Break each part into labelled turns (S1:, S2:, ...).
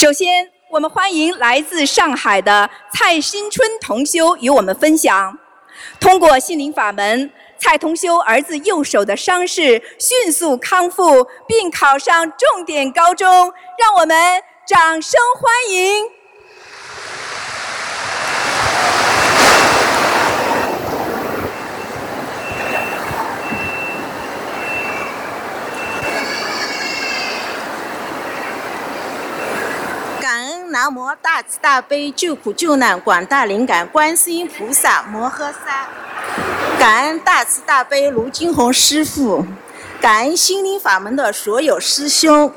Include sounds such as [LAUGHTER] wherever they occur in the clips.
S1: 首先，我们欢迎来自上海的蔡新春同修与我们分享，通过心灵法门，蔡同修儿子右手的伤势迅速康复，并考上重点高中，让我们掌声欢迎。
S2: 南无大慈大悲救苦救难广大灵感观世音菩萨摩诃萨，感恩大慈大悲卢金红师傅，感恩心灵法门的所有师兄，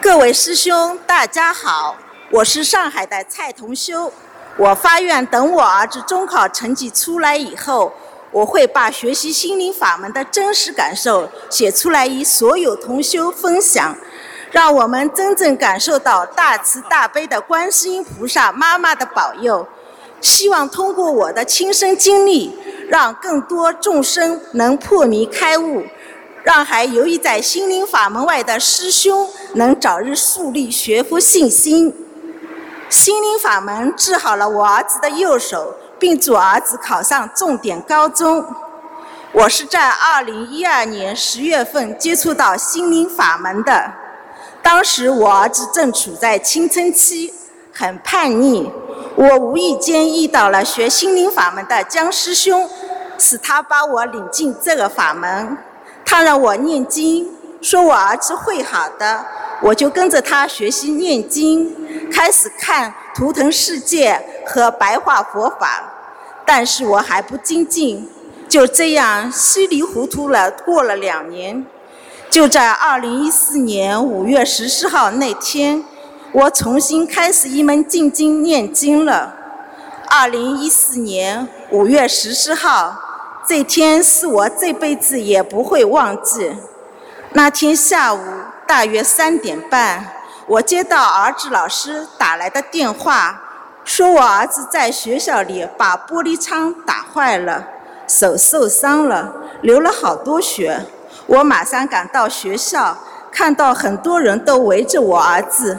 S2: 各位师兄大家好，我是上海的蔡同修，我发愿等我儿子中考成绩出来以后，我会把学习心灵法门的真实感受写出来与所有同修分享。让我们真正感受到大慈大悲的观世音菩萨妈妈的保佑。希望通过我的亲身经历，让更多众生能破迷开悟，让还犹豫在心灵法门外的师兄能早日树立学佛信心。心灵法门治好了我儿子的右手，并助儿子考上重点高中。我是在二零一二年十月份接触到心灵法门的。当时我儿子正处在青春期，很叛逆。我无意间遇到了学心灵法门的江师兄，是他把我领进这个法门。他让我念经，说我儿子会好的，我就跟着他学习念经，开始看《图腾世界》和白话佛法。但是我还不精进，就这样稀里糊涂了过了两年。就在二零一四年五月十四号那天，我重新开始一门静经念经了。二零一四年五月十四号，这天是我这辈子也不会忘记。那天下午大约三点半，我接到儿子老师打来的电话，说我儿子在学校里把玻璃窗打坏了，手受伤了，流了好多血。我马上赶到学校，看到很多人都围着我儿子，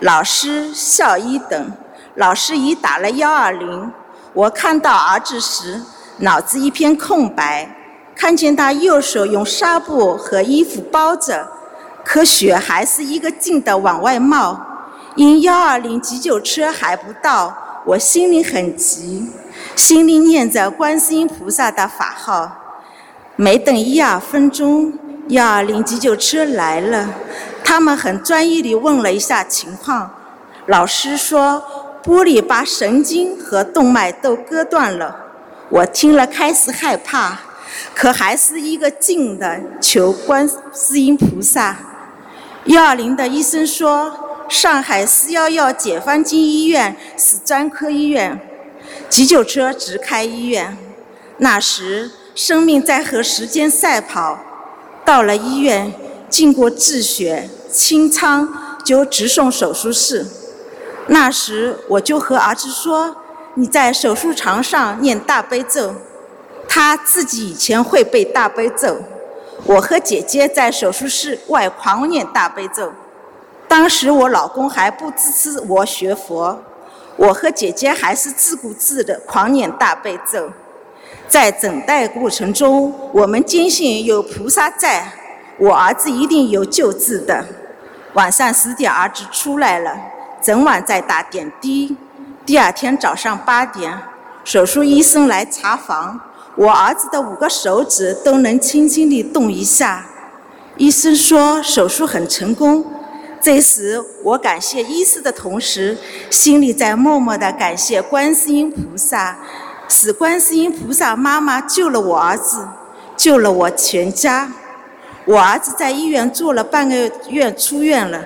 S2: 老师、校医等。老师已打了幺二零。我看到儿子时，脑子一片空白，看见他右手用纱布和衣服包着，可血还是一个劲的往外冒。因幺二零急救车还不到，我心里很急，心里念着观世音菩萨的法号。没等一二分钟，幺二零急救车来了。他们很专业地问了一下情况。老师说，玻璃把神经和动脉都割断了。我听了开始害怕，可还是一个劲的求观世音菩萨。幺二零的医生说，上海四幺幺解放军医院是专科医院，急救车直开医院。那时。生命在和时间赛跑，到了医院，经过治血清仓，就直送手术室。那时我就和儿子说：“你在手术床上念大悲咒。”他自己以前会背大悲咒。我和姐姐在手术室外狂念大悲咒。当时我老公还不支持我学佛，我和姐姐还是自顾自的狂念大悲咒。在等待过程中，我们坚信有菩萨在，我儿子一定有救治的。晚上十点，儿子出来了，整晚在打点滴。第二天早上八点，手术医生来查房，我儿子的五个手指都能轻轻地动一下。医生说手术很成功。这时，我感谢医师的同时，心里在默默地感谢观世音菩萨。是观世音菩萨妈妈救了我儿子，救了我全家。我儿子在医院住了半个月出院了，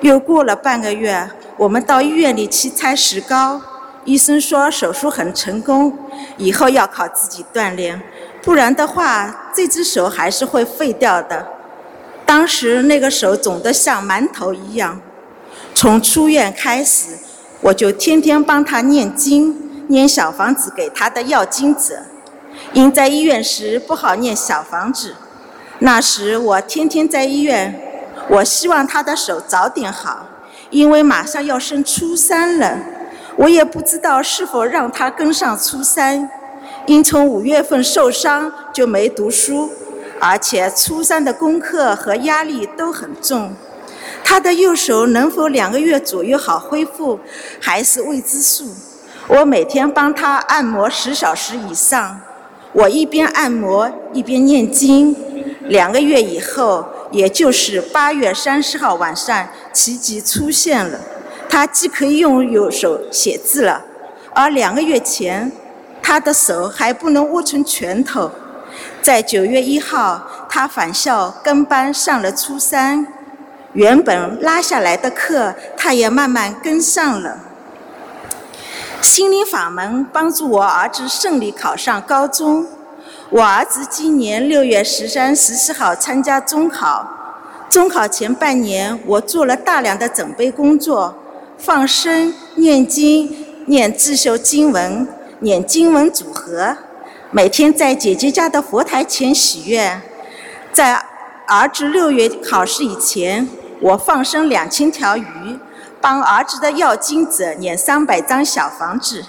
S2: 又过了半个月，我们到医院里去拆石膏，医生说手术很成功，以后要靠自己锻炼，不然的话这只手还是会废掉的。当时那个手肿得像馒头一样，从出院开始，我就天天帮他念经。念小房子给他的要经者，因在医院时不好念小房子。那时我天天在医院，我希望他的手早点好，因为马上要升初三了，我也不知道是否让他跟上初三。因从五月份受伤就没读书，而且初三的功课和压力都很重。他的右手能否两个月左右好恢复，还是未知数。我每天帮他按摩十小时以上，我一边按摩一边念经。两个月以后，也就是八月三十号晚上，奇迹出现了，他既可以用右手写字了，而两个月前，他的手还不能握成拳头。在九月一号，他返校跟班上了初三，原本拉下来的课，他也慢慢跟上了。心灵法门帮助我儿子顺利考上高中。我儿子今年六月十三、十四号参加中考。中考前半年，我做了大量的准备工作，放生、念经、念自修经文、念经文组合，每天在姐姐家的佛台前许愿。在儿子六月考试以前，我放生两千条鱼。帮儿子的要经者念三百张小房子，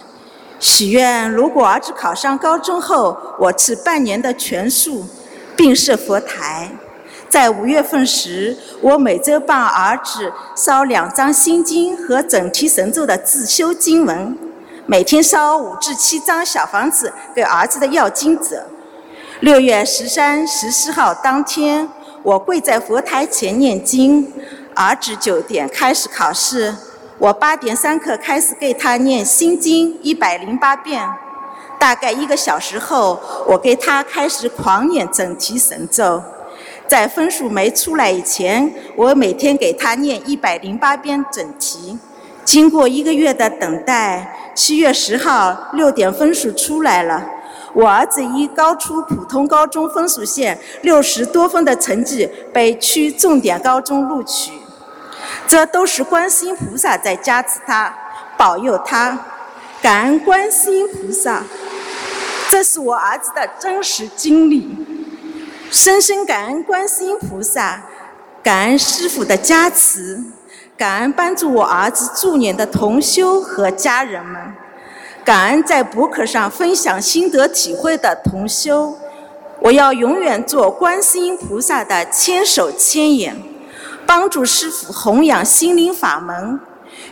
S2: 许愿如果儿子考上高中后，我吃半年的全素，并设佛台。在五月份时，我每周帮儿子烧两张心经和整体神咒的自修经文，每天烧五至七张小房子给儿子的要经者。六月十三、十四号当天，我跪在佛台前念经。儿子九点开始考试，我八点三刻开始给他念心经一百零八遍，大概一个小时后，我给他开始狂念整体神咒。在分数没出来以前，我每天给他念一百零八遍整题。经过一个月的等待，七月十号六点分数出来了，我儿子以高出普通高中分数线六十多分的成绩被区重点高中录取。这都是观世音菩萨在加持他、保佑他，感恩观世音菩萨。这是我儿子的真实经历，深深感恩观世音菩萨，感恩师父的加持，感恩帮助我儿子助念的同修和家人们，感恩在博客上分享心得体会的同修。我要永远做观世音菩萨的千手千眼。帮助师傅弘扬心灵法门，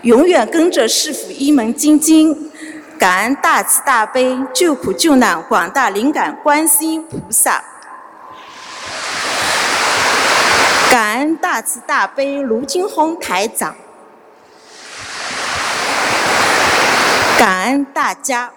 S2: 永远跟着师傅一门精进。感恩大慈大悲救苦救难广大灵感观世音菩萨，感恩大慈大悲卢金红台长，感恩大家。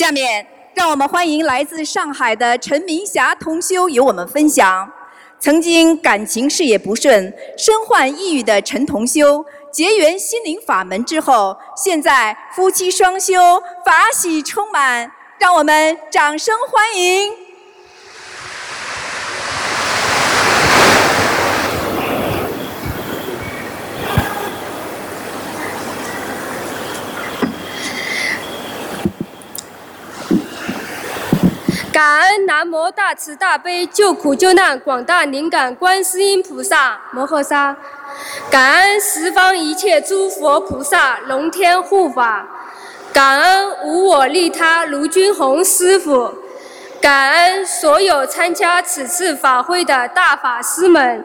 S1: 下面，让我们欢迎来自上海的陈明霞同修与我们分享。曾经感情事业不顺、身患抑郁的陈同修，结缘心灵法门之后，现在夫妻双修，法喜充满。让我们掌声欢迎。
S3: 感恩南无大慈大悲救苦救难广大灵感观世音菩萨摩诃萨，感恩十方一切诸佛菩萨龙天护法，感恩无我利他卢军宏师傅，感恩所有参加此次法会的大法师们，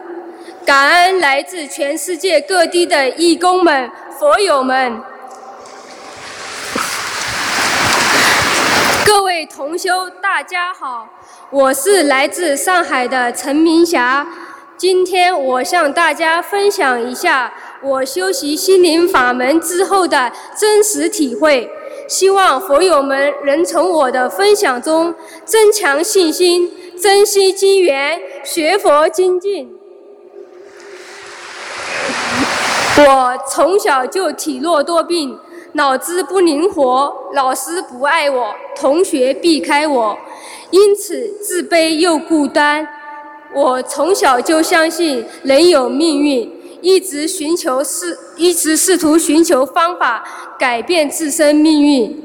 S3: 感恩来自全世界各地的义工们、佛友们。各位修，大家好，我是来自上海的陈明霞。今天我向大家分享一下我修习心灵法门之后的真实体会，希望佛友们能从我的分享中增强信心，珍惜机缘，学佛精进。我从小就体弱多病。脑子不灵活，老师不爱我，同学避开我，因此自卑又孤单。我从小就相信人有命运，一直寻求试，一直试图寻求方法改变自身命运。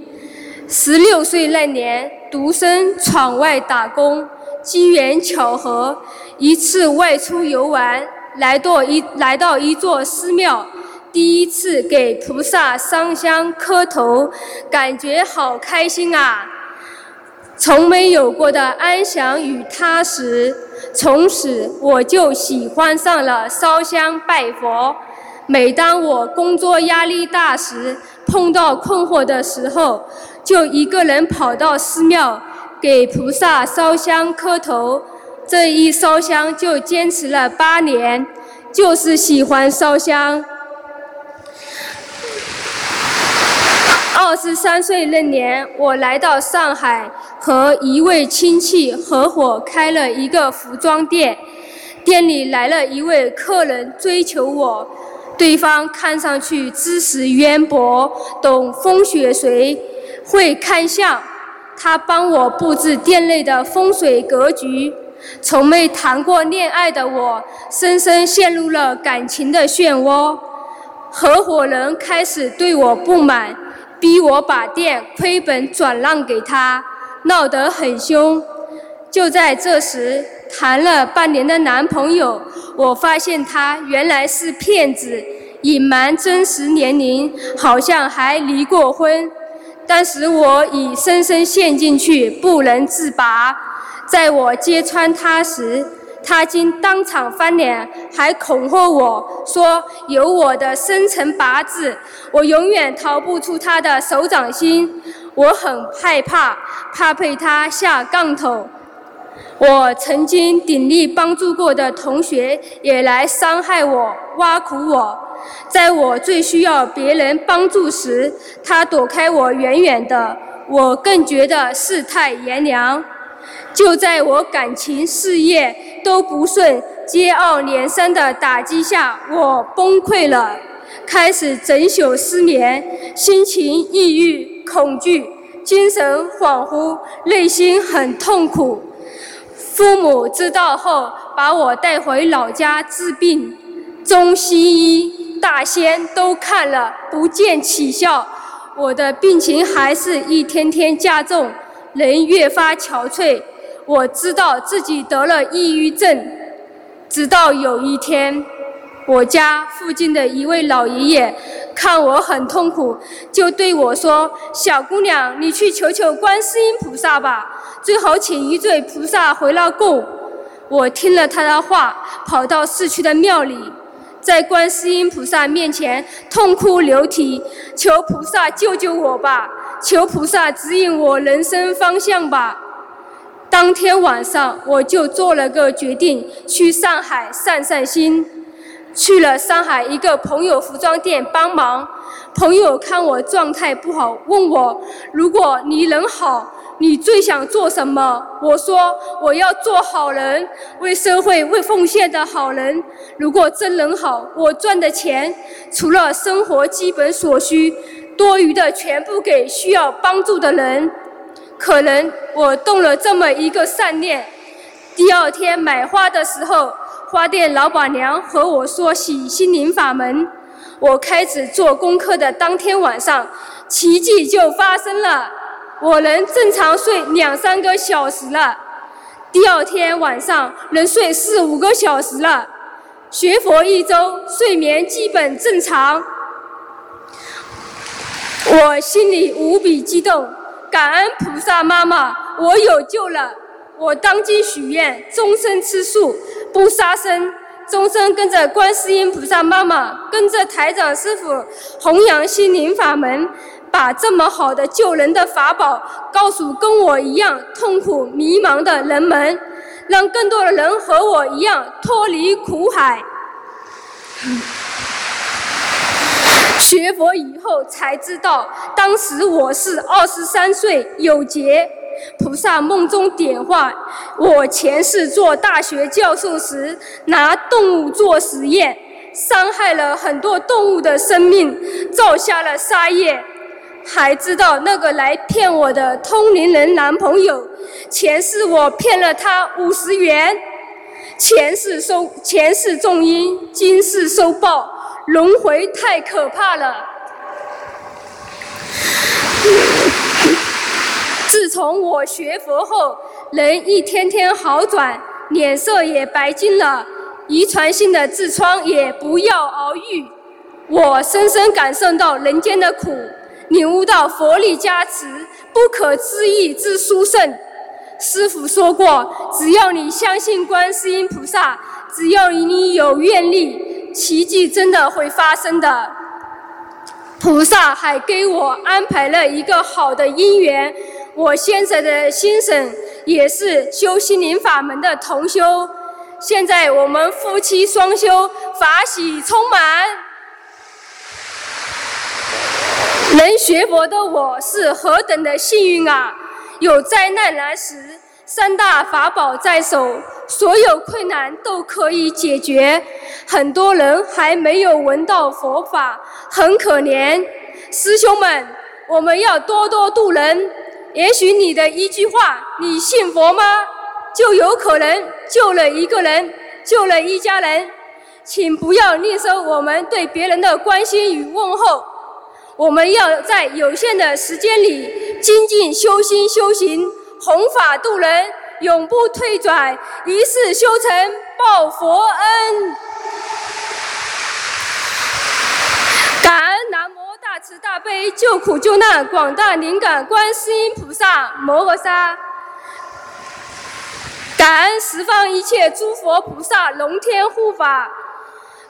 S3: 十六岁那年，独身闯外打工，机缘巧合，一次外出游玩，来到一来到一座寺庙，第一次给菩萨上香磕头，感觉好开心啊！从没有过的安详与踏实，从此我就喜欢上了烧香拜佛。每当我工作压力大时，碰到困惑的时候，就一个人跑到寺庙给菩萨烧香磕头。这一烧香就坚持了八年，就是喜欢烧香。二十三岁那年，我来到上海，和一位亲戚合伙开了一个服装店。店里来了一位客人追求我，对方看上去知识渊博，懂风水水，会看相。他帮我布置店内的风水格局。从没谈过恋爱的我，深深陷入了感情的漩涡。合伙人开始对我不满。逼我把店亏本转让给他，闹得很凶。就在这时，谈了半年的男朋友，我发现他原来是骗子，隐瞒真实年龄，好像还离过婚。当时我已深深陷进去，不能自拔。在我揭穿他时，他竟当场翻脸，还恐吓我说：“有我的生辰八字，我永远逃不出他的手掌心。”我很害怕，怕被他下杠头。我曾经鼎力帮助过的同学也来伤害我、挖苦我。在我最需要别人帮助时，他躲开我远远的，我更觉得世态炎凉。就在我感情、事业都不顺、接二连三的打击下，我崩溃了，开始整宿失眠，心情抑郁、恐惧，精神恍惚，内心很痛苦。父母知道后，把我带回老家治病，中西医、大仙都看了，不见起效，我的病情还是一天天加重，人越发憔悴。我知道自己得了抑郁症，直到有一天，我家附近的一位老爷爷看我很痛苦，就对我说：“小姑娘，你去求求观世音菩萨吧，最好请一尊菩萨回来供。”我听了他的话，跑到市区的庙里，在观世音菩萨面前痛哭流涕，求菩萨救救我吧，求菩萨指引我人生方向吧。当天晚上，我就做了个决定，去上海散散心。去了上海一个朋友服装店帮忙。朋友看我状态不好，问我：如果你人好，你最想做什么？我说：我要做好人，为社会为奉献的好人。如果真人好，我赚的钱除了生活基本所需，多余的全部给需要帮助的人。可能我动了这么一个善念，第二天买花的时候，花店老板娘和我说洗心灵法门。我开始做功课的当天晚上，奇迹就发生了，我能正常睡两三个小时了。第二天晚上能睡四五个小时了，学佛一周，睡眠基本正常。我心里无比激动。感恩菩萨妈妈，我有救了！我当即许愿，终身吃素，不杀生，终身跟着观世音菩萨妈妈，跟着台长师傅弘扬心灵法门，把这么好的救人的法宝告诉跟我一样痛苦迷茫的人们，让更多的人和我一样脱离苦海。学佛以后才知道，当时我是二十三岁有劫，菩萨梦中点化我前世做大学教授时拿动物做实验，伤害了很多动物的生命，造下了杀业。还知道那个来骗我的通灵人男朋友，前世我骗了他五十元。前世收前世种因，今世收报，轮回太可怕了。自从我学佛后，人一天天好转，脸色也白净了，遗传性的痔疮也不药而愈。我深深感受到人间的苦，领悟到佛力加持，不可思议之殊胜。师傅说过，只要你相信观世音菩萨，只要你有愿力，奇迹真的会发生的。菩萨还给我安排了一个好的姻缘，我现在的先生也是修心灵法门的同修，现在我们夫妻双修，法喜充满。能学佛的我是何等的幸运啊！有灾难来时，三大法宝在手，所有困难都可以解决。很多人还没有闻到佛法，很可怜。师兄们，我们要多多度人。也许你的一句话，你信佛吗？就有可能救了一个人，救了一家人。请不要吝啬我们对别人的关心与问候。我们要在有限的时间里精进修心修行。弘法度人，永不退转，一世修成报佛恩。感恩南无大慈大悲救苦救难广大灵感观世音菩萨摩诃萨，感恩十方一切诸佛菩萨龙天护法，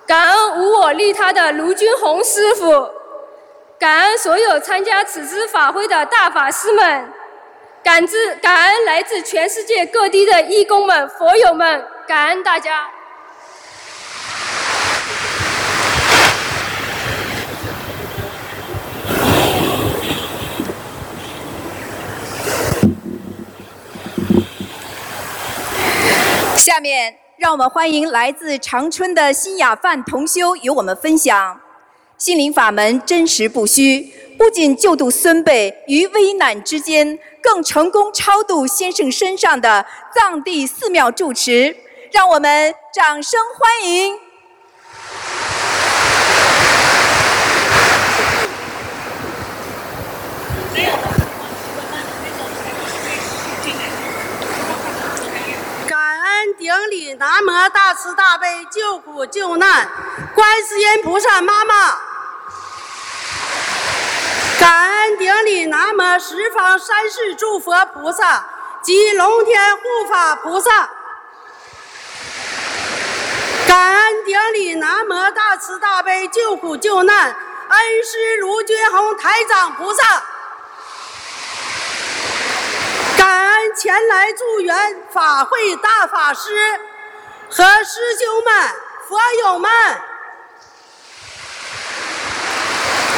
S3: 感恩无我利他的卢军红师傅，感恩所有参加此次法会的大法师们。感知感恩来自全世界各地的义工们、佛友们，感恩大家。
S1: 下面，让我们欢迎来自长春的新雅范同修与我们分享心灵法门真实不虚。不仅救度孙辈于危难之间，更成功超度先生身上的藏地寺庙住持，让我们掌声欢迎！
S4: 感恩顶礼南无大慈大悲救苦救难观世音菩萨妈妈。感恩顶礼南无十方三世诸佛菩萨及龙天护法菩萨，感恩顶礼南无大慈大悲救苦救难恩师卢军宏台长菩萨，感恩前来助缘法会大法师和师兄们、佛友们。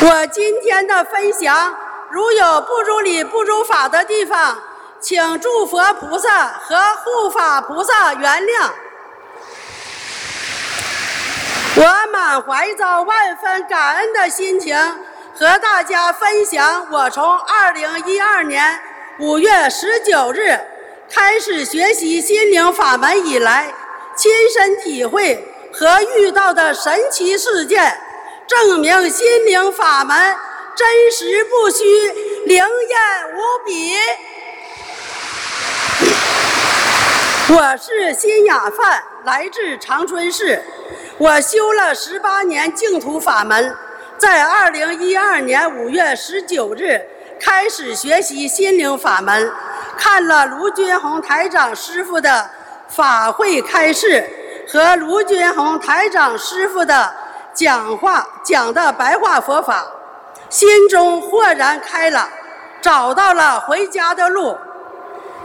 S4: 我今天的分享，如有不如理、不如法的地方，请诸佛菩萨和护法菩萨原谅。我满怀着万分感恩的心情，和大家分享我从2012年5月19日开始学习心灵法门以来，亲身体会和遇到的神奇事件。证明心灵法门真实不虚，灵验无比。我是新雅范，来自长春市。我修了十八年净土法门，在二零一二年五月十九日开始学习心灵法门，看了卢军宏台长师傅的法会开示和卢军宏台长师傅的。讲话讲的白话佛法，心中豁然开朗，找到了回家的路。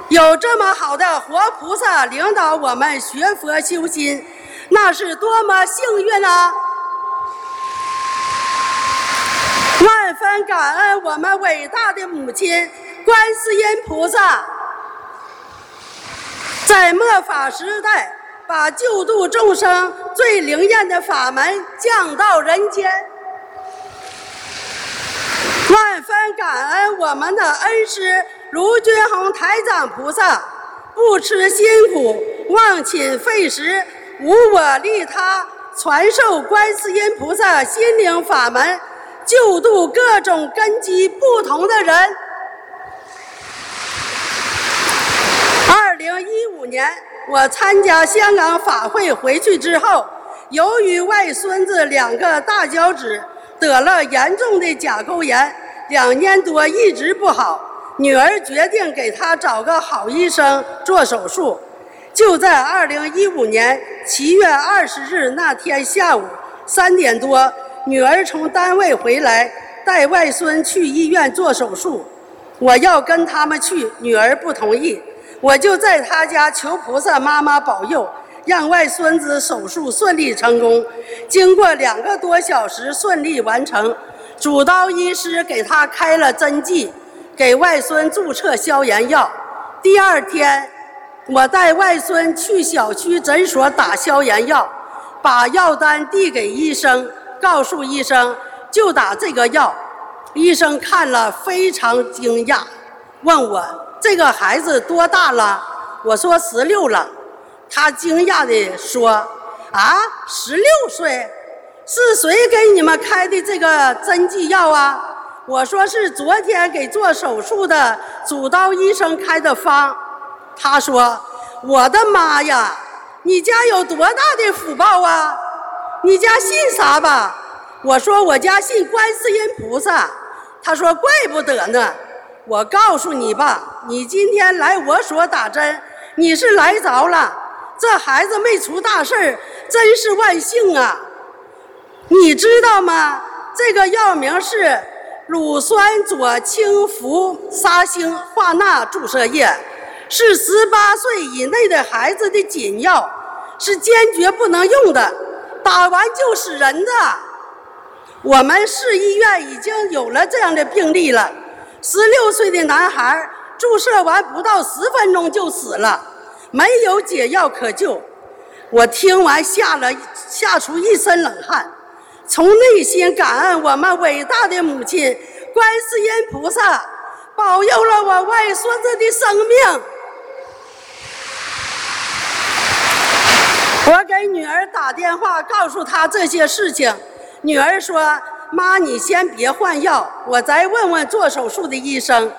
S4: 有这么好的活菩萨领导我们学佛修心，那是多么幸运啊！万分感恩我们伟大的母亲观世音菩萨，在末法时代。把救度众生最灵验的法门降到人间，万分感恩我们的恩师卢军宏台长菩萨，不辞辛苦忘寝废食，无我利他，传授观世音菩萨心灵法门，救度各种根基不同的人。二零一五年，我参加香港法会回去之后，由于外孙子两个大脚趾得了严重的甲沟炎，两年多一直不好。女儿决定给他找个好医生做手术。就在二零一五年七月二十日那天下午三点多，女儿从单位回来，带外孙去医院做手术。我要跟他们去，女儿不同意。我就在他家求菩萨妈妈保佑，让外孙子手术顺利成功。经过两个多小时顺利完成，主刀医师给他开了针剂。给外孙注射消炎药。第二天，我带外孙去小区诊所打消炎药，把药单递给医生，告诉医生就打这个药。医生看了非常惊讶，问我这个孩子多大了？我说十六了。他惊讶地说：“啊，十六岁？是谁给你们开的这个针剂药啊？”我说是昨天给做手术的主刀医生开的方，他说：“我的妈呀，你家有多大的福报啊？你家信啥吧？”我说：“我家信观世音菩萨。”他说：“怪不得呢。”我告诉你吧，你今天来我所打针，你是来着了，这孩子没出大事儿，真是万幸啊！你知道吗？这个药名是。乳酸左氢氟沙星化钠注射液是十八岁以内的孩子的禁药，是坚决不能用的，打完就死人的。我们市医院已经有了这样的病例了，十六岁的男孩注射完不到十分钟就死了，没有解药可救。我听完吓了吓出一身冷汗。从内心感恩我们伟大的母亲观世音菩萨，保佑了我外孙子的生命。我给女儿打电话，告诉她这些事情。女儿说：“妈，你先别换药，我再问问做手术的医生。”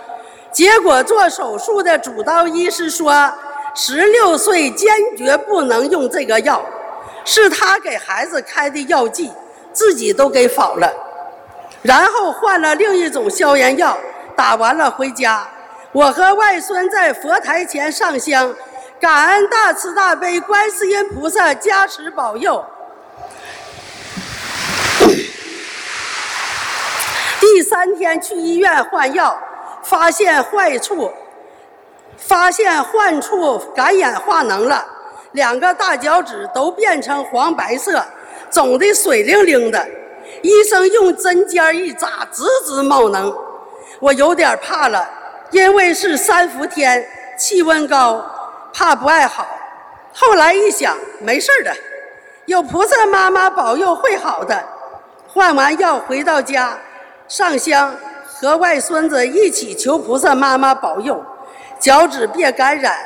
S4: 结果做手术的主刀医师说：“十六岁坚决不能用这个药，是他给孩子开的药剂。”自己都给否了，然后换了另一种消炎药，打完了回家。我和外孙在佛台前上香，感恩大慈大悲观世音菩萨加持保佑。第三天去医院换药，发现坏处，发现患处感染化脓了，两个大脚趾都变成黄白色。肿得水灵灵的，医生用针尖一扎，直直冒脓，我有点怕了，因为是三伏天，气温高，怕不爱好。后来一想，没事的，有菩萨妈妈保佑会好的。换完药回到家，上香，和外孙子一起求菩萨妈妈保佑，脚趾别感染，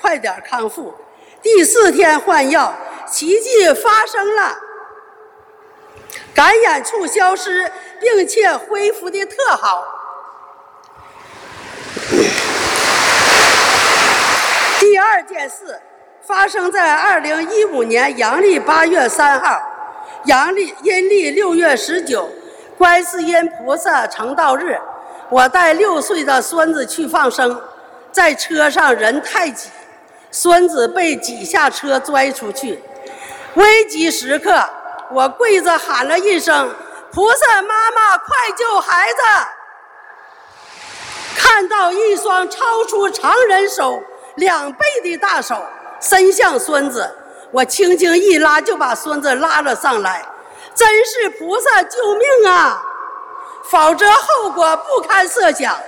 S4: 快点康复。第四天换药，奇迹发生了。感染处消失，并且恢复的特好。第二件事发生在二零一五年阳历八月三号，阳历阴历六月十九，观世音菩萨成道日。我带六岁的孙子去放生，在车上人太挤，孙子被挤下车拽出去，危急时刻。我跪着喊了一声：“菩萨妈妈，快救孩子！”看到一双超出常人手两倍的大手伸向孙子，我轻轻一拉，就把孙子拉了上来。真是菩萨救命啊！否则后果不堪设想。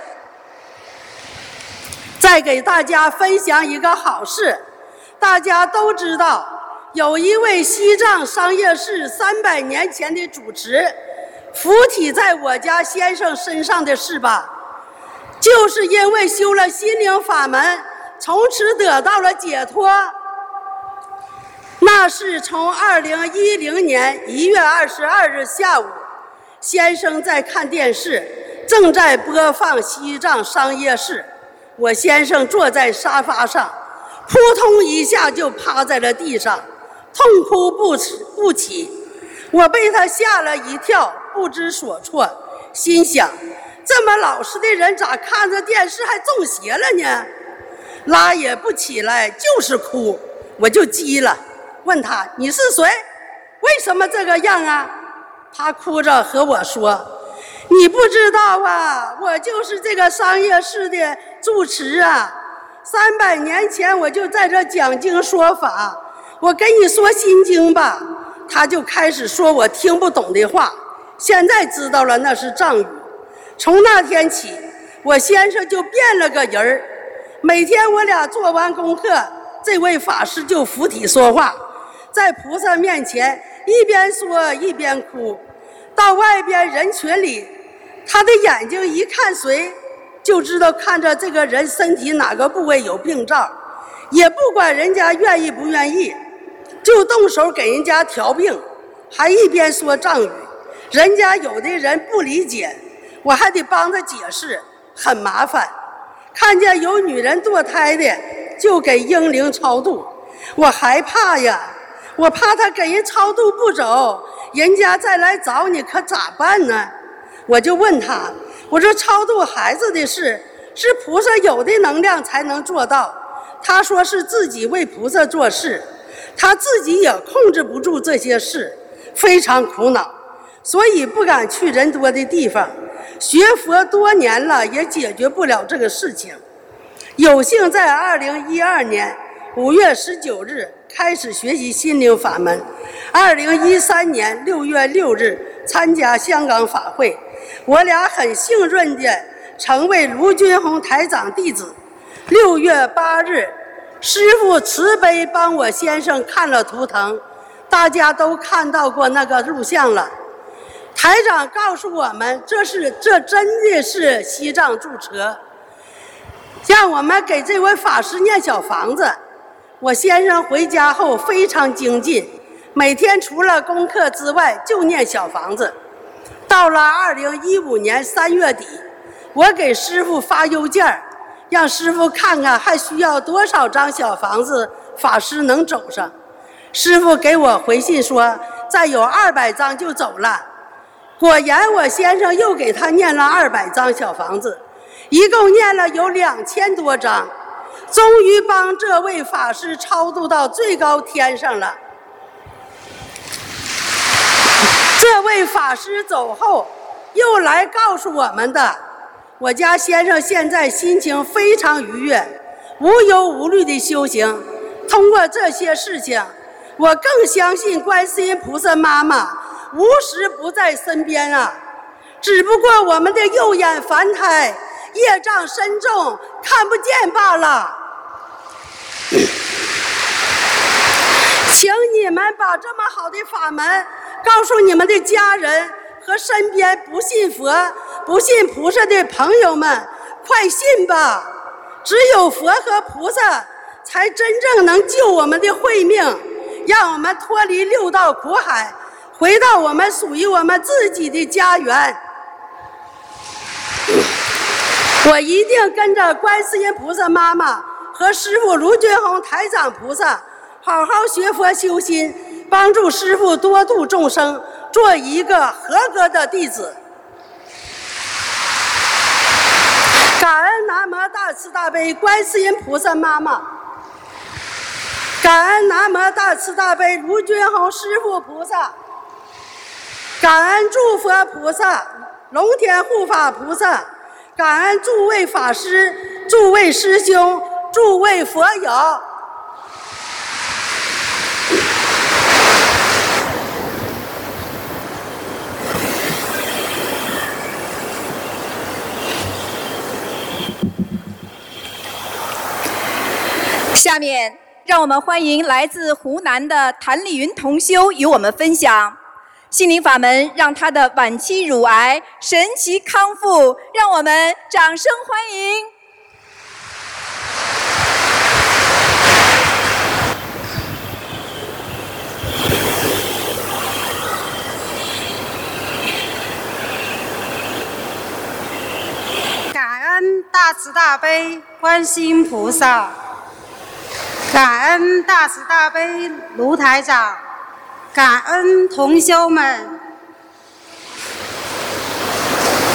S4: 再给大家分享一个好事，大家都知道。有一位西藏商业市三百年前的主持，附体在我家先生身上的事吧，就是因为修了心灵法门，从此得到了解脱。那是从二零一零年一月二十二日下午，先生在看电视，正在播放西藏商业市，我先生坐在沙发上，扑通一下就趴在了地上，痛哭不不起。我被他吓了一跳，不知所措，心想：这么老实的人，咋看着电视还中邪了呢？拉也不起来，就是哭，我就急了。问他你是谁？为什么这个样啊？他哭着和我说：“你不知道啊，我就是这个商业市的住持啊。三百年前我就在这讲经说法。我跟你说心经吧。”他就开始说我听不懂的话。现在知道了那是藏语。从那天起，我先生就变了个人儿。每天我俩做完功课，这位法师就附体说话。在菩萨面前一边说一边哭，到外边人群里，他的眼睛一看谁，就知道看着这个人身体哪个部位有病灶，也不管人家愿意不愿意，就动手给人家调病，还一边说藏语。人家有的人不理解，我还得帮他解释，很麻烦。看见有女人堕胎的，就给婴灵超度，我害怕呀。我怕他给人超度不走，人家再来找你，可咋办呢？我就问他，我说超度孩子的事是菩萨有的能量才能做到。他说是自己为菩萨做事，他自己也控制不住这些事，非常苦恼，所以不敢去人多的地方。学佛多年了，也解决不了这个事情。有幸在二零一二年五月十九日。开始学习心灵法门，二零一三年六月六日参加香港法会，我俩很幸运地成为卢军宏台长弟子。六月八日，师父慈悲帮我先生看了图腾，大家都看到过那个录像了。台长告诉我们，这是这真的是西藏住持，让我们给这位法师念小房子。我先生回家后非常精进，每天除了功课之外就念小房子。到了二零一五年三月底，我给师傅发邮件让师傅看看还需要多少张小房子，法师能走上。师傅给我回信说再有二百张就走了。果然，我先生又给他念了二百张小房子，一共念了有两千多张。终于帮这位法师超度到最高天上了。这位法师走后，又来告诉我们的：我家先生现在心情非常愉悦，无忧无虑的修行。通过这些事情，我更相信观世音菩萨妈妈无时不在身边啊！只不过我们的右眼凡胎。业障深重，看不见罢了。请你们把这么好的法门告诉你们的家人和身边不信佛、不信菩萨的朋友们，快信吧！只有佛和菩萨才真正能救我们的慧命，让我们脱离六道苦海，回到我们属于我们自己的家园。我一定跟着观世音菩萨妈妈和师父卢俊宏台长菩萨，好好学佛修心，帮助师父多度众生，做一个合格的弟子。感恩南无大慈大悲观世音菩萨妈妈，感恩南无大慈大悲卢俊宏师父菩萨，感恩诸佛菩萨、龙天护法菩萨。感恩诸位法师、诸位师兄、诸位佛友。
S1: 下面，让我们欢迎来自湖南的谭丽云同修与我们分享。心灵法门让他的晚期乳癌神奇康复，让我们掌声欢迎！
S5: 大慈大悲观世音菩萨，感恩大慈大悲卢台长，感恩同修们。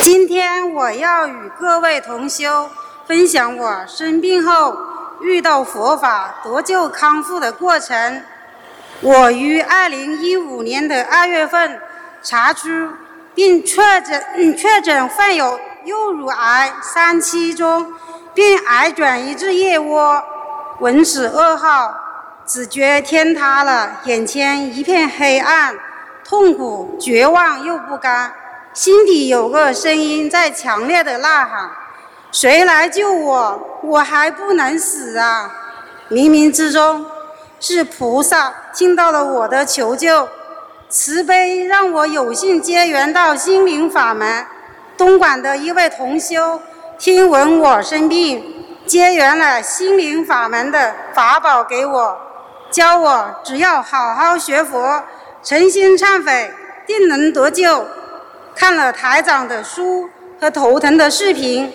S5: 今天我要与各位同修分享我生病后遇到佛法得救康复的过程。我于二零一五年的二月份查出并确诊确诊患有右乳癌三期中，并癌转移至腋窝，闻此噩耗，只觉天塌了，眼前一片黑暗，痛苦、绝望又不甘，心底有个声音在强烈的呐喊：“谁来救我？我还不能死啊！”冥冥之中。是菩萨听到了我的求救，慈悲让我有幸结缘到心灵法门。东莞的一位同修听闻我生病，结缘了心灵法门的法宝给我，教我只要好好学佛，诚心忏悔，定能得救。看了台长的书和头疼的视频，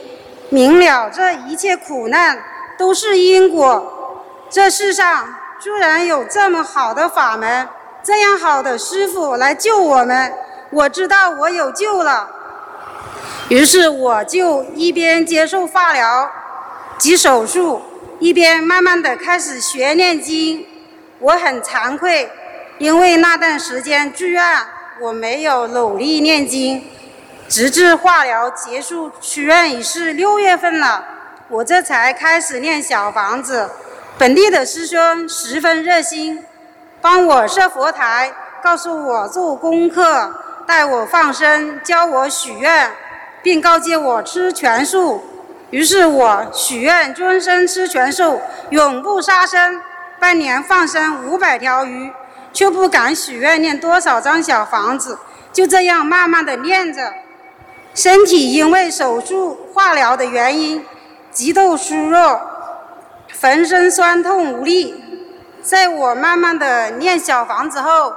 S5: 明了这一切苦难都是因果。这世上。居然有这么好的法门，这样好的师傅来救我们，我知道我有救了。于是我就一边接受化疗及手术，一边慢慢的开始学念经。我很惭愧，因为那段时间住院，我没有努力念经。直至化疗结束出院已是六月份了，我这才开始念小房子。本地的师兄十分热心，帮我设佛台，告诉我做功课，带我放生，教我许愿，并告诫我吃全素。于是我许愿终身吃全素，永不杀生。半年放生五百条鱼，却不敢许愿念多少张小房子，就这样慢慢的念着。身体因为手术化疗的原因，极度虚弱。浑身酸痛无力，在我慢慢的念小房子后，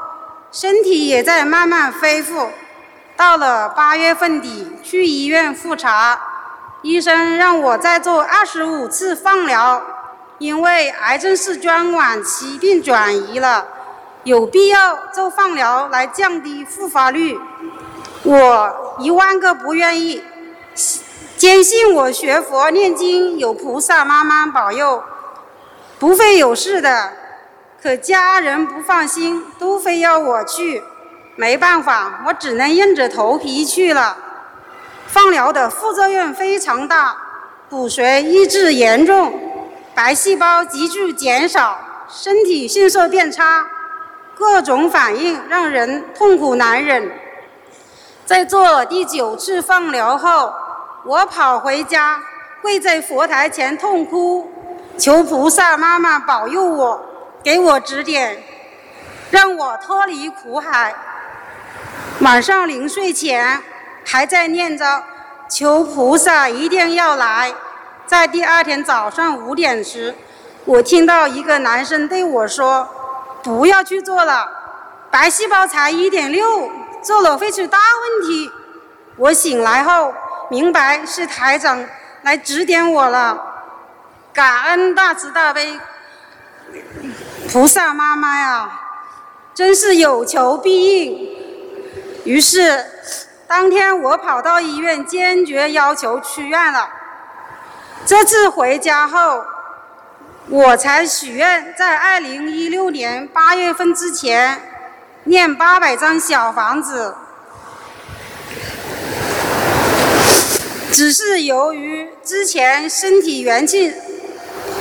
S5: 身体也在慢慢恢复。到了八月份底去医院复查，医生让我再做二十五次放疗，因为癌症是专晚期并转移了，有必要做放疗来降低复发率。我一万个不愿意。坚信我学佛念经有菩萨妈妈保佑，不会有事的。可家人不放心，都非要我去，没办法，我只能硬着头皮去了。放疗的副作用非常大，骨髓抑制严重，白细胞急剧减少，身体迅速变差，各种反应让人痛苦难忍。在做第九次放疗后。我跑回家，跪在佛台前痛哭，求菩萨妈妈保佑我，给我指点，让我脱离苦海。晚上临睡前还在念着，求菩萨一定要来。在第二天早上五点时，我听到一个男生对我说：“不要去做了，白细胞才一点六，做了会出大问题。”我醒来后。明白是台长来指点我了，感恩大慈大悲菩萨妈妈呀，真是有求必应。于是当天我跑到医院，坚决要求出院了。这次回家后，我才许愿在二零一六年八月份之前念八百张小房子。只是由于之前身体元气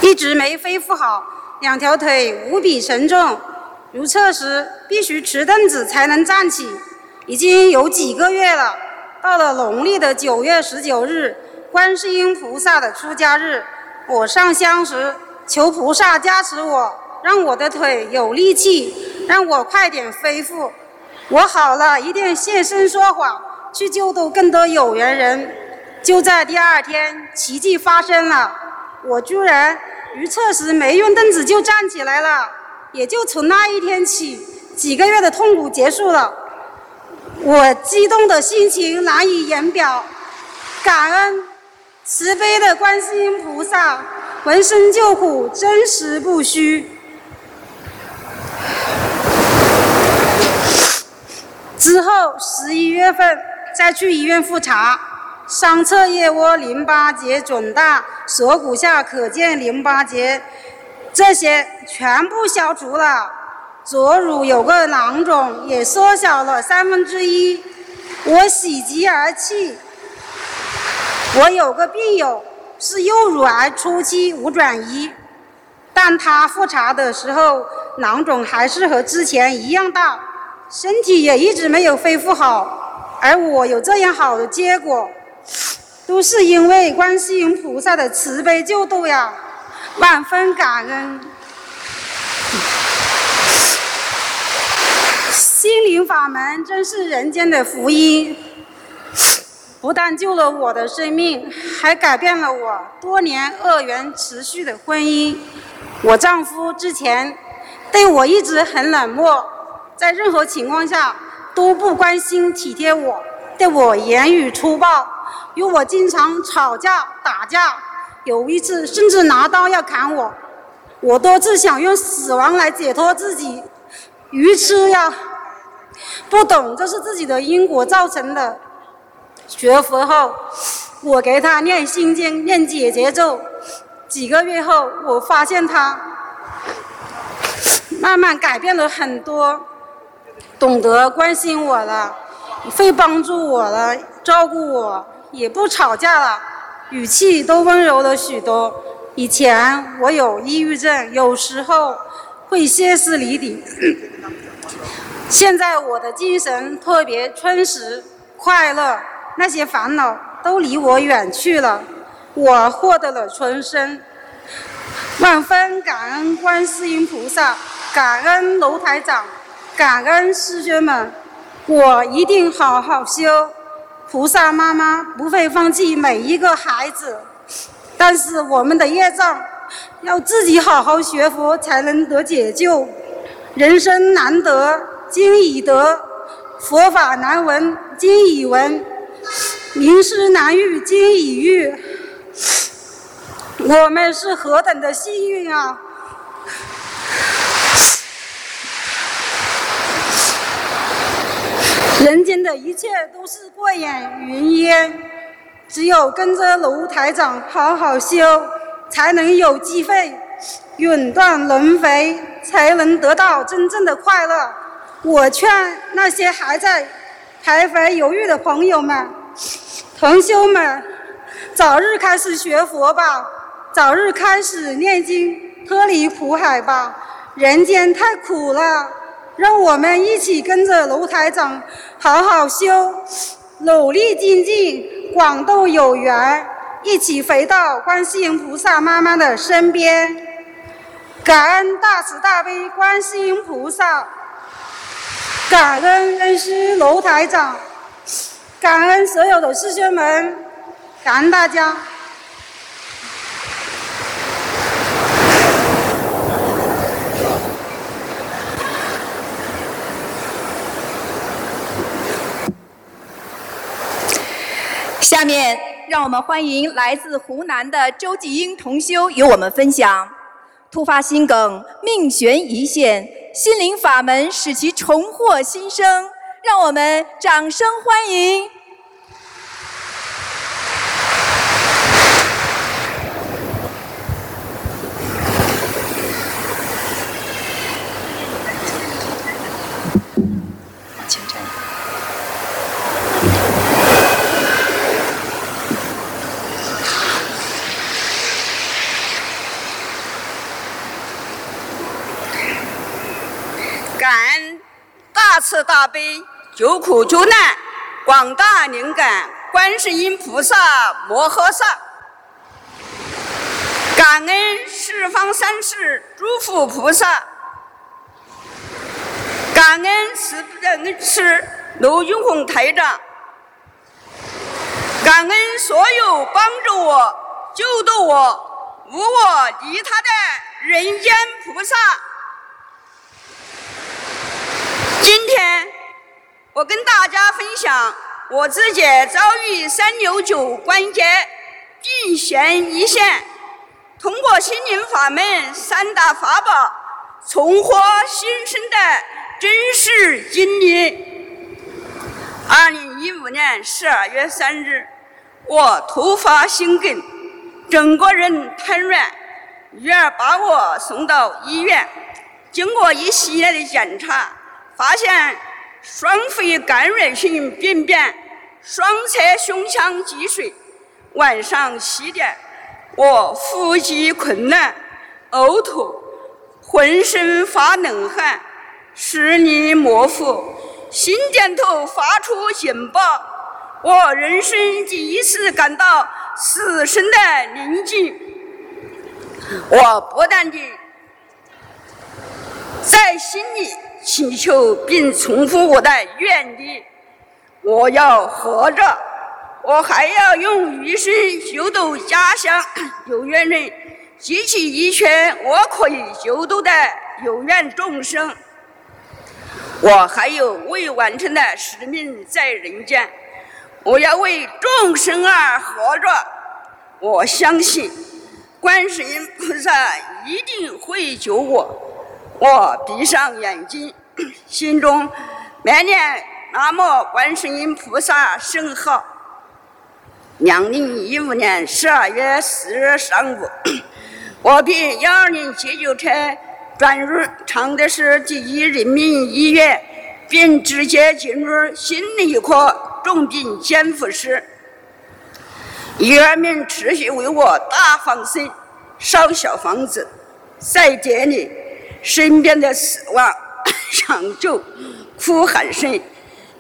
S5: 一直没恢复好，两条腿无比沉重，如厕时必须持凳子才能站起，已经有几个月了。到了农历的九月十九日，观世音菩萨的出家日，我上香时求菩萨加持我，让我的腿有力气，让我快点恢复。我好了一定现身说法，去救度更多有缘人。就在第二天，奇迹发生了，我居然如厕时没用凳子就站起来了。也就从那一天起，几个月的痛苦结束了。我激动的心情难以言表，感恩慈悲的观世音菩萨，闻声救苦，真实不虚。之后十一月份再去医院复查，双侧腋窝淋巴结肿大，锁骨下可见淋巴结，这些全部消除了。左乳有个囊肿，也缩小了三分之一。我喜极而泣。我有个病友是右乳癌初期无转移，但他复查的时候囊肿还是和之前一样大，身体也一直没有恢复好。而我有这样好的结果，都是因为观世音菩萨的慈悲救度呀，万分感恩。心灵法门真是人间的福音。不但救了我的生命，还改变了我多年恶缘持续的婚姻。我丈夫之前对我一直很冷漠，在任何情况下都不关心体贴我，对我言语粗暴，与我经常吵架打架。有一次甚至拿刀要砍我，我多次想用死亡来解脱自己，愚痴呀！不懂这是自己的因果造成的。学佛后，我给他念心经、念解结咒。几个月后，我发现他慢慢改变了很多，懂得关心我了，会帮助我了，照顾我，也不吵架了，语气都温柔了许多。以前我有抑郁症，有时候会歇斯底里，现在我的精神特别充实、快乐。那些烦恼都离我远去了，我获得了重生。万分感恩观世音菩萨，感恩楼台长，感恩师兄们，我一定好好修。菩萨妈妈不会放弃每一个孩子，但是我们的业障要自己好好学佛才能得解救。人生难得经已得，佛法难闻经已闻。名师难遇，今已遇。我们是何等的幸运啊！人间的一切都是过眼云烟，只有跟着卢台长好好修，才能有机会永断轮回，才能得到真正的快乐。我劝那些还在徘徊犹豫的朋友们。同修们，早日开始学佛吧，早日开始念经，脱离苦海吧。人间太苦了，让我们一起跟着卢台长好好修，努力精进，广度有缘，一起回到观世音菩萨妈妈的身边。感恩大慈大悲观世音菩萨，感恩恩师卢台长。感恩所有的师兄们，感恩大家。
S1: 下面让我们欢迎来自湖南的周继英同修与我们分享：突发心梗，命悬一线，心灵法门使其重获新生。让我们掌声欢迎！
S6: 感恩大慈大悲。救苦救难，广大灵感观世音菩萨摩诃萨，感恩十方三世诸佛菩萨，感恩慈悲恩师卢俊宏台长，感恩所有帮助我、救度我、无我利他的人间菩萨。今天。我跟大家分享我自己遭遇三六九关节病险一线，通过心灵法门三大法宝，重获新生的真实经历。二零一五年十二月三日，我突发心梗，整个人瘫软，女儿把我送到医院，经过一系列的检查，发现双肺感染性病变，双侧胸腔积水。晚上七点，我呼吸困难、呕吐、浑身发冷汗、视力模糊、心电图发出警报。我人生第一次感到死神的临近。我不断地在心里祈求，并重复我的愿力：我要活着。我还要用余生救度家乡 [COUGHS] 有缘人，集齐一切我可以救度的有缘众生。我还有未完成的使命在人间，我要为众生而活着。我相信观世音菩萨一定会救我。我闭上眼睛，[COUGHS] 心中默念南无观世音菩萨圣号。两零一五年十二月四日上午，[COUGHS] 我被幺二零急救车转入常德市第一人民医院，并直接进入心内科重病监护室。医院们持续为我打防针、烧小房子，在这里，身边的死亡、抢救、哭喊声，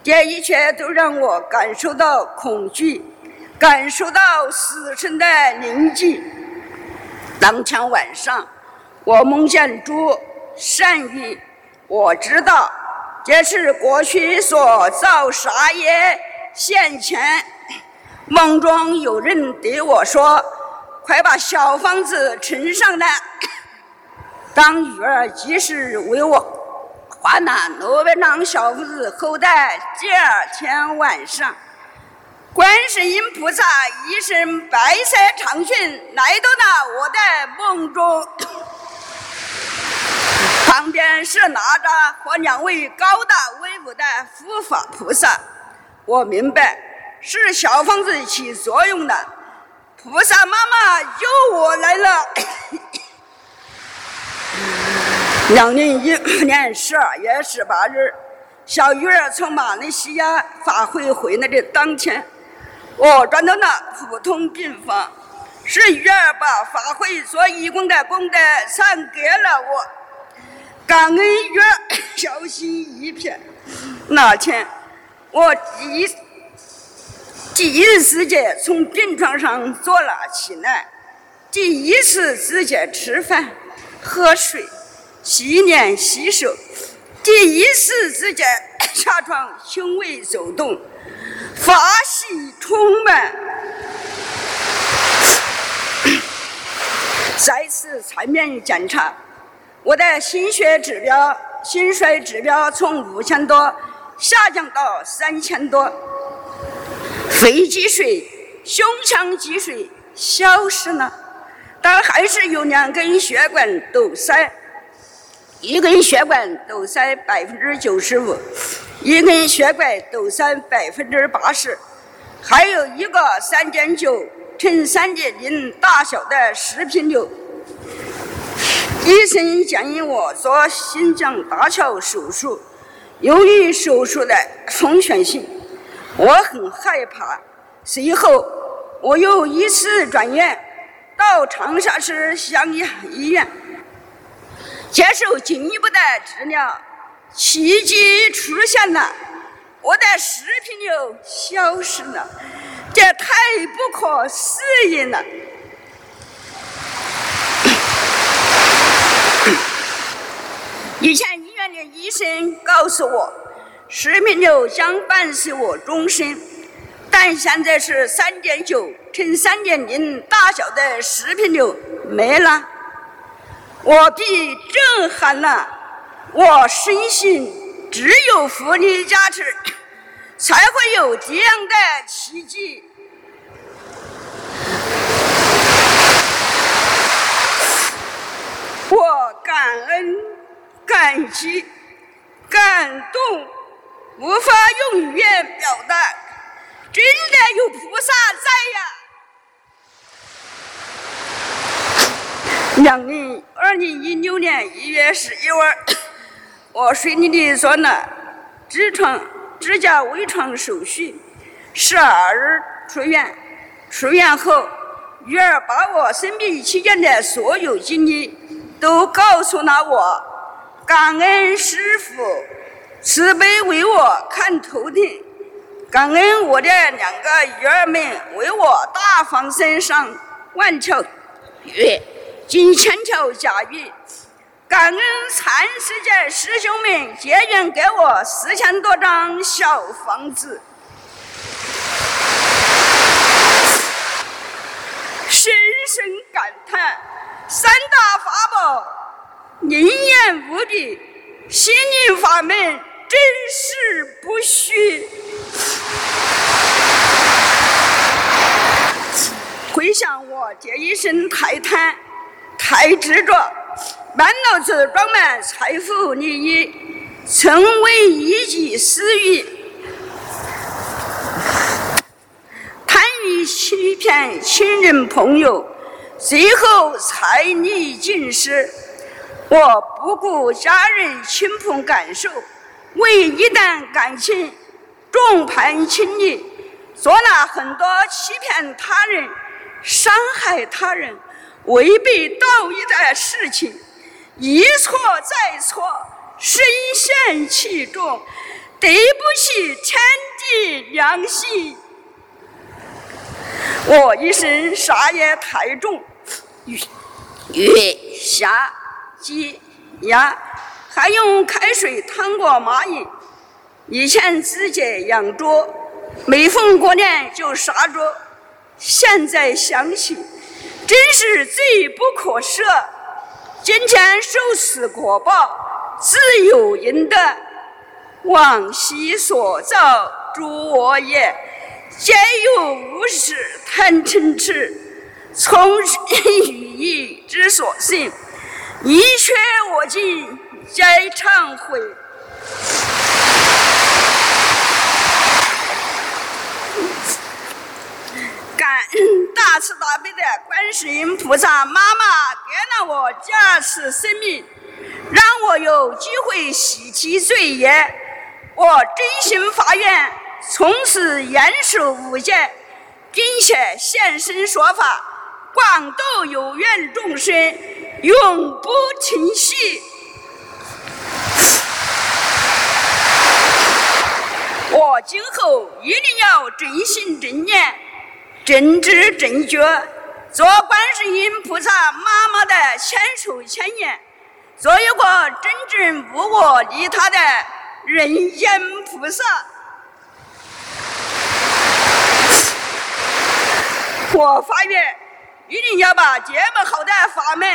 S6: 这一切都让我感受到恐惧。感受到死神的临近。当天晚上，我梦见猪善意，我知道这是过去所造杀业现前。梦中有人对我说：“快把小房子呈上来。”当女儿及时为我画那六百张小夫子后的第二天晚上。观世音菩萨一身白色长裙来到了我的梦中，旁边是哪吒和两位高大威武的护法菩萨。我明白是小房子起作用了，菩萨妈妈救我来了。两零一五年十二月十八日，小鱼儿从马来西亚发回回来的当天。我转到了普通病房，是鱼儿把发挥做义工的功德传给了我，感恩鱼儿孝心一片。那天，我第一第一时间从病床上坐了起来，第一次直接吃饭、喝水、洗脸、洗手，第一次直接下床轻微走动。法喜充满，再次全面检查，我的心血指标、心衰指标从五千多下降到三千多，肺积水、胸腔积水消失了，但还是有两根血管堵塞，一根血管堵塞百分之九十五。一根血管堵塞百分之八十，还有一个三点九乘三点零大小的食品瘤。医生建议我做心脏搭桥手术，由于手术的风险性，我很害怕。随后，我又一次转院到长沙市湘雅医院，接受进一步的治疗。奇迹出现了，我的视频瘤消失了，这太不可思议了。以前医院的医生告诉我，视频瘤将伴随我终身，但现在是三点九乘三点零大小的视频瘤没了，我被震撼了我深信只有福利加持 [COUGHS] 才会有这样的奇迹。我感恩感激感动无法用语言表达真的有菩萨在呀。两零二零一六年一月十一日，[COUGHS] 我顺利的做了痔疮、支架微创手术，十二日出院。出院后，女儿把我生病期间的所有经历都告诉了我，感恩师父慈悲为我看头顶，感恩我的两个女儿们为我大方身上万条鱼。金千条甲鱼，感恩禅师界师兄们结缘给我四千多张小房子，深深感叹三大法宝灵验无比，心灵法门真实不虚。回想我这一生太贪。太执着，满脑子装满财富利益，成为一己私欲，贪欲欺骗亲人朋友，最后财力尽失。我不顾家人亲朋感受，为一段感情众叛亲离，做了很多欺骗他人、伤害他人。违背道义的事情，一错再错，深陷其中，对不起天地良心。我一生杀业太重，鱼、鱼、虾、鸡、鸭，还用开水烫过蚂蚁。以前自己养猪，每逢过年就杀猪。现在想起。真是罪不可赦！今天受此果报，自有应得。往昔所造诸恶业，皆由无始贪嗔痴，从语意之所 sinh，一切我今皆忏悔。大慈大悲的观世音菩萨妈妈给了我加持生命，让我有机会洗其罪业。我真心发愿，从此严守五戒，并且现身说法，广度有缘众生，永不停息。我今后一定要真心真念。正知正觉，做观世音菩萨妈妈的千手千眼，做一个真正无我利他的人间菩萨。我发愿，一定要把这么好的法门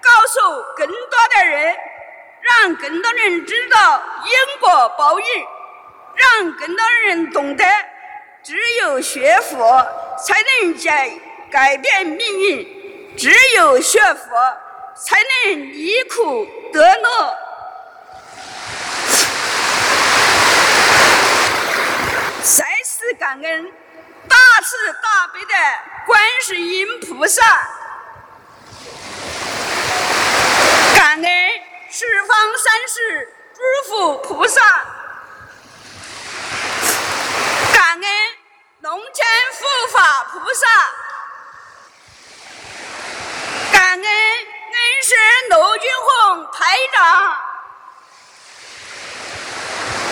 S6: 告诉更多的人，让更多人知道因果报应，让更多人懂得。只有学佛才能改改变命运，只有学佛才能离苦得乐。再次感恩大慈大悲的观世音菩萨，感恩十方三世诸佛菩萨。感恩龙天护法菩萨，感恩恩师罗俊宏台长，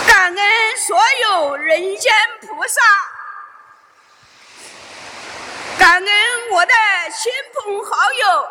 S6: 感恩所有人间菩萨，感恩我的亲朋好友。